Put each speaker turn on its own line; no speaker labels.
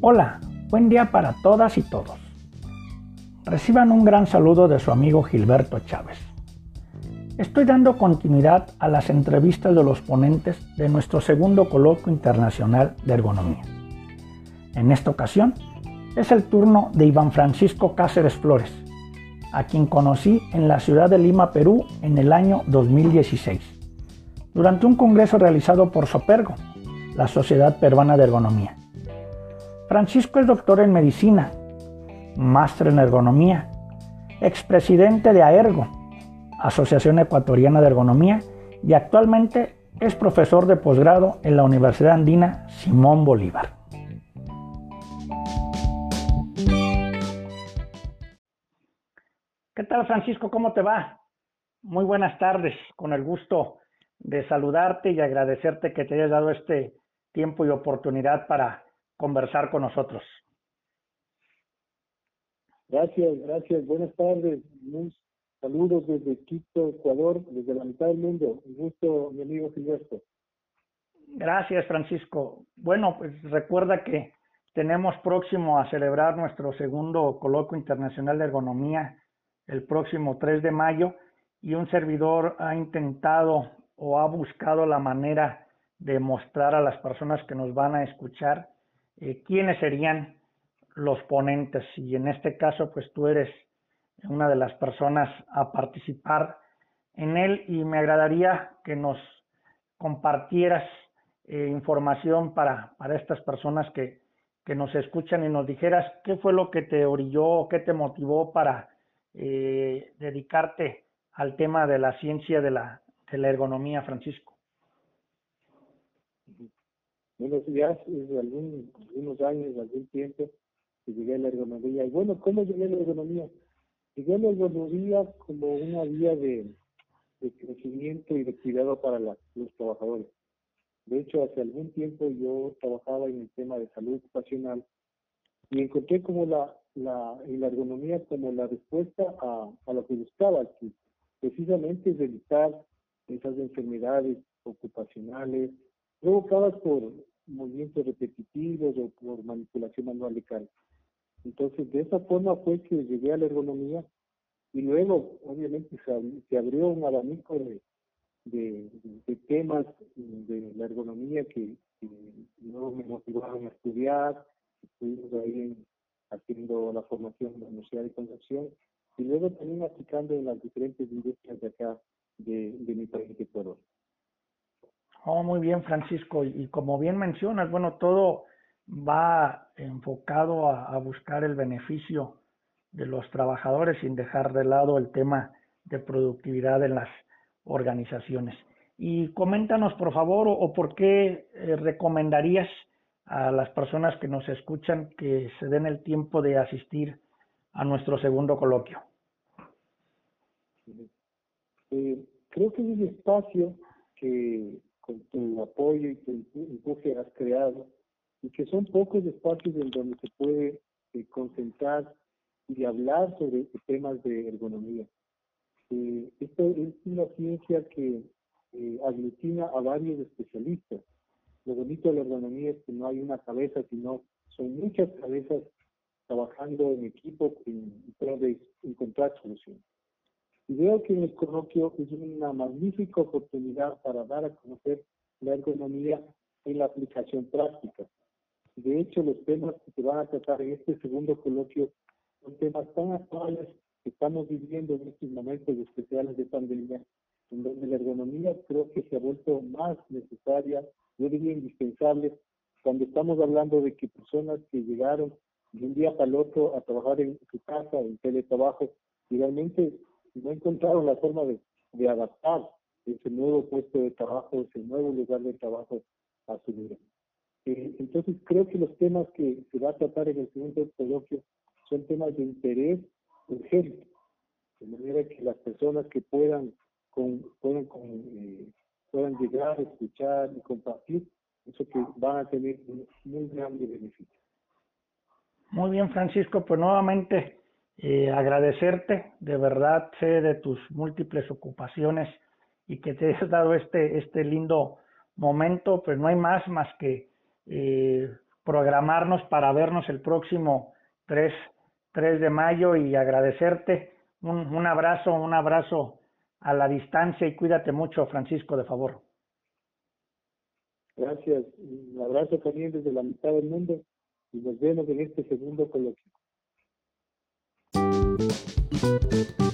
Hola, buen día para todas y todos. Reciban un gran saludo de su amigo Gilberto Chávez. Estoy dando continuidad a las entrevistas de los ponentes de nuestro segundo coloquio internacional de ergonomía. En esta ocasión es el turno de Iván Francisco Cáceres Flores, a quien conocí en la ciudad de Lima, Perú, en el año 2016, durante un congreso realizado por Sopergo, la Sociedad Peruana de Ergonomía. Francisco es doctor en medicina, máster en ergonomía, expresidente de AERGO, Asociación Ecuatoriana de Ergonomía, y actualmente es profesor de posgrado en la Universidad Andina Simón Bolívar. ¿Qué tal Francisco? ¿Cómo te va? Muy buenas tardes, con el gusto de saludarte y agradecerte que te hayas dado este tiempo y oportunidad para conversar con nosotros.
Gracias, gracias. Buenas tardes. saludos desde Quito, Ecuador, desde la mitad del mundo. Un gusto, mi amigo Silvestre.
Gracias, Francisco. Bueno, pues recuerda que tenemos próximo a celebrar nuestro segundo coloquio internacional de ergonomía el próximo 3 de mayo y un servidor ha intentado o ha buscado la manera de mostrar a las personas que nos van a escuchar eh, quiénes serían los ponentes. Y en este caso, pues tú eres una de las personas a participar en él y me agradaría que nos compartieras eh, información para, para estas personas que, que nos escuchan y nos dijeras qué fue lo que te orilló, qué te motivó para eh, dedicarte al tema de la ciencia de la, de la ergonomía, Francisco.
Bueno, ya hace algún, algunos años, algún tiempo, que llegué a la ergonomía. Y bueno, ¿cómo llegué a la ergonomía? Llegué a la ergonomía como una vía de, de crecimiento y de cuidado para los trabajadores. De hecho, hace algún tiempo yo trabajaba en el tema de salud ocupacional y encontré como la, la, la ergonomía como la respuesta a, a lo que buscaba, que precisamente es evitar esas enfermedades ocupacionales provocadas por movimientos repetitivos o por manipulación manual de carga. Entonces, de esa forma fue que llegué a la ergonomía y luego, obviamente, se, abrió un abanico de, de, temas de la ergonomía que, que no me motivaron a estudiar. Estuvimos ahí haciendo la formación en la Universidad de Concepción y luego también aplicando en las diferentes industrias de acá de, mi país de Ecuador.
Oh, muy bien, Francisco. Y como bien mencionas, bueno, todo va enfocado a, buscar el beneficio de los trabajadores sin dejar de lado el tema de productividad en las organizaciones. Y coméntanos, por favor, o, por qué eh, recomendarías a las personas que nos escuchan que se den el tiempo de asistir a nuestro segundo coloquio.
Creo que es un espacio que con tu apoyo y tu empuje has creado, y que son pocos espacios en donde se puede eh, concentrar y hablar sobre temas de ergonomía. Eh, esto es una ciencia que eh, aglutina a varios especialistas. Lo bonito de la ergonomía es que no hay una cabeza, sino son muchas cabezas trabajando en equipo en pro de encontrar soluciones. Y veo que el coloquio es una magnífica oportunidad para dar a conocer la ergonomía en la aplicación práctica. De hecho, los temas que se van a tratar en este segundo coloquio son temas tan actuales que estamos viviendo en estos momentos especiales de pandemia, en donde la ergonomía creo que se ha vuelto más necesaria, yo diría indispensable, cuando estamos hablando de que personas que llegaron de un día para el otro a trabajar en su casa, en teletrabajo, realmente no encontraron la forma de, de adaptar ese nuevo puesto de trabajo, ese nuevo lugar de trabajo a su vida. Eh, entonces creo que los temas que se va a tratar en el segundo coloquio son temas de interés urgente, de manera que las personas que puedan con, puedan, con, eh, puedan llegar, escuchar y compartir, eso que van a tener un muy grande beneficio.
Muy bien, Francisco, pues nuevamente eh, agradecerte, de verdad sé de tus múltiples ocupaciones y que te hayas dado este, este lindo momento, pues no hay más más que eh, programarnos para vernos el próximo 3, 3 de mayo y agradecerte. Un, un abrazo, un abrazo a la distancia y cuídate mucho, Francisco, de favor.
Gracias. Un abrazo también desde la mitad del mundo y nos vemos en este segundo coloquio. Thank you.